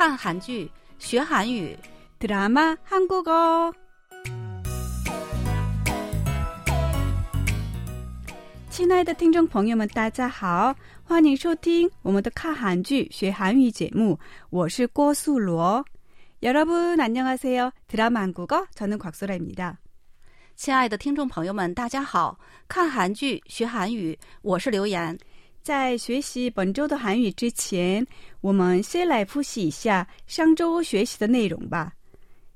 看韩剧学韩语， 드라마 한국어. 亲爱的听众朋友们，大家好，欢迎收听我们的看韩剧学韩语节目，我是郭素罗。여러분안녕하세요。 드라마 한국어 저는 곽소라입니다。 亲爱的听众朋友们，大家好！看韩剧学韩语，我是刘岩。 在学习本周的韩语之前，我们先来复习一下上周学习的内容吧。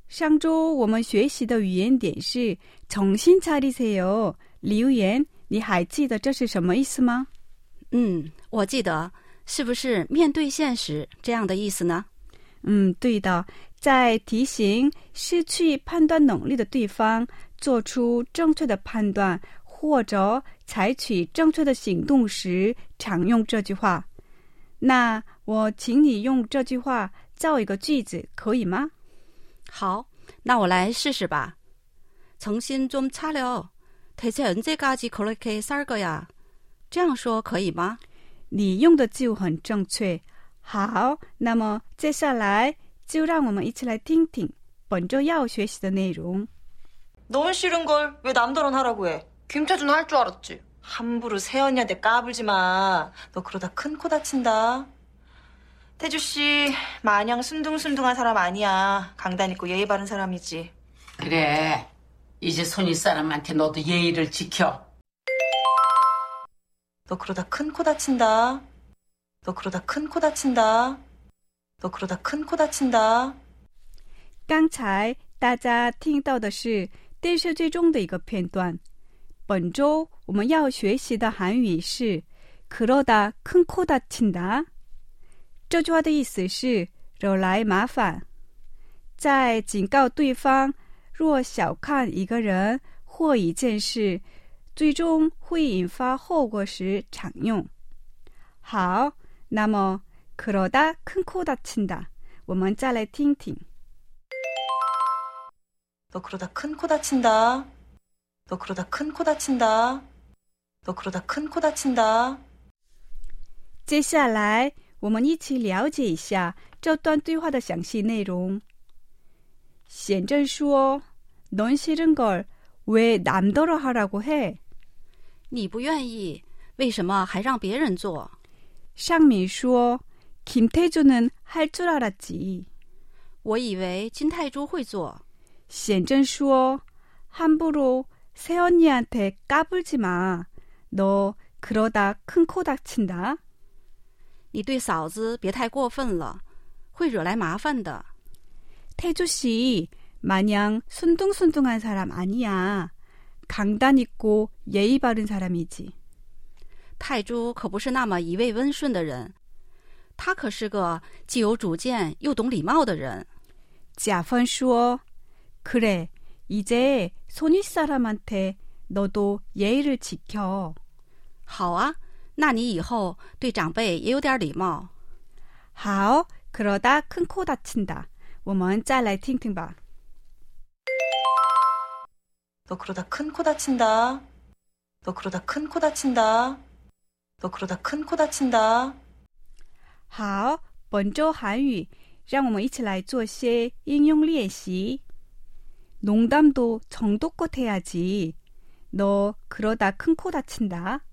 上周我们学习的语言点是“重新查理세요”。留言，你还记得这是什么意思吗？嗯，我记得，是不是面对现实这样的意思呢？嗯，对的，在提醒失去判断能力的对方做出正确的判断或者采取正确的行动时，常用这句话。那我请你用这句话造一个句子，可以吗？好，那我来试试吧。정신좀차려대체언제까지그렇게살거야这样说可以吗？你用的就很正确。好，那么接下来就让我们一起来听听本周要学习的内容。 너무 싫은 걸 왜 남들은 하라고 해? 김태준 할 줄 알았지. 함부로 세연이한테 까불지 마. 너 그러다 큰 코 다친다. 태주 씨 마냥 순둥순둥한 사람 아니야. 강단 있고 예의 바른 사람이지. 그래. 이제 손윗 사람한테 너도 예의를 지켜. 너 그러다 큰 코 다친다. 너 그러다 큰 코 다친다. 너 그러다 큰 코 다친다. 刚才大家听到的是电视剧中的一个片段。 本周我们要学习的韩语是“그러다큰코다친다”。这句话的意思是惹来麻烦，在警告对方若小看一个人或一件事，最终会引发后果时常用。好，那么“그러다큰코다친다”，我们再来听听。 너 그러다 큰 코 다친다. 너 그러다 큰 코 다친다. 너 그러다 큰 코 다친다. 接下来，我们一起了解一下这段对话的详细内容。显正说：“넌 싫은 걸 왜 남더러 하라고 해？” 你不愿意，为什么还让别人做？上敏说：“김태준은할 줄 알았지。”我以为金泰珠会做。显正说：“함부로 새언니한테까불지 마。 너 그러다 큰 코 다친다。”你对嫂子别太过分了，会惹来麻烦的。 태주 씨, 마냥 순둥순둥한 사람 아니야. 강단 있고 예의 바른 사람이지. 泰珠可不是那么一味温顺的人，他可是个既有主见又懂礼貌的人。 자펀 슈어. 그래, 이제 손윗 사람한테 너도 예의를 지켜. 好啊，那你以后对长辈也有点礼貌。 하오, 그러다 큰 코 다친다. 我们再来听听吧. 너 그러다 큰 코 다친다. 너 그러다 큰 코 다친다. 너 그러다 큰 코 다친다. 好，本周韩语，让我们一起来做些应用练习。 농담도 정도껏 해야지. 너 그러다 큰 코 다친다.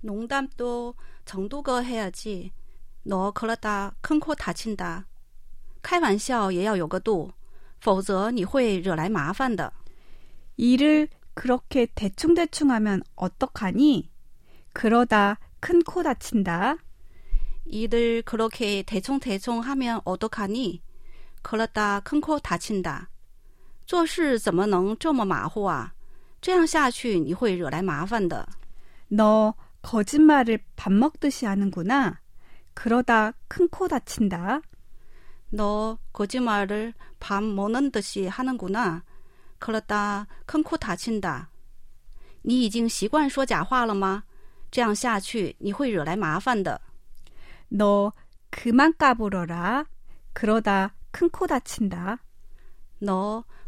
농담도 정도껏 해야지. 너 그러다 큰 코 다친다. 开玩笑也要有个度，否则你会惹来麻烦的。 일을 그렇게 대충대충 하면 어떡하니? 그러다 큰 코 다친다. 이들 그렇게 대충대충 하면 어떡하니? 그러다 큰 코 다친다. 做事怎么能这么马虎啊？这样下去你会惹来麻烦的。 너 거짓말을 밥 먹듯이 하는구나. 그러다 큰 코 다친다. 너 거짓말을 밥 먹는 듯이 하는구나. 그러다 큰 코 다친다. 你已经习惯说假话了吗？这样下去你会惹来麻烦的。 너 그만 까불어라. 그러다 큰 코 다친다. 너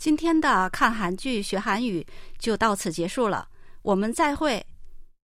今天的看韩剧学韩语就到此结束了，我们再会。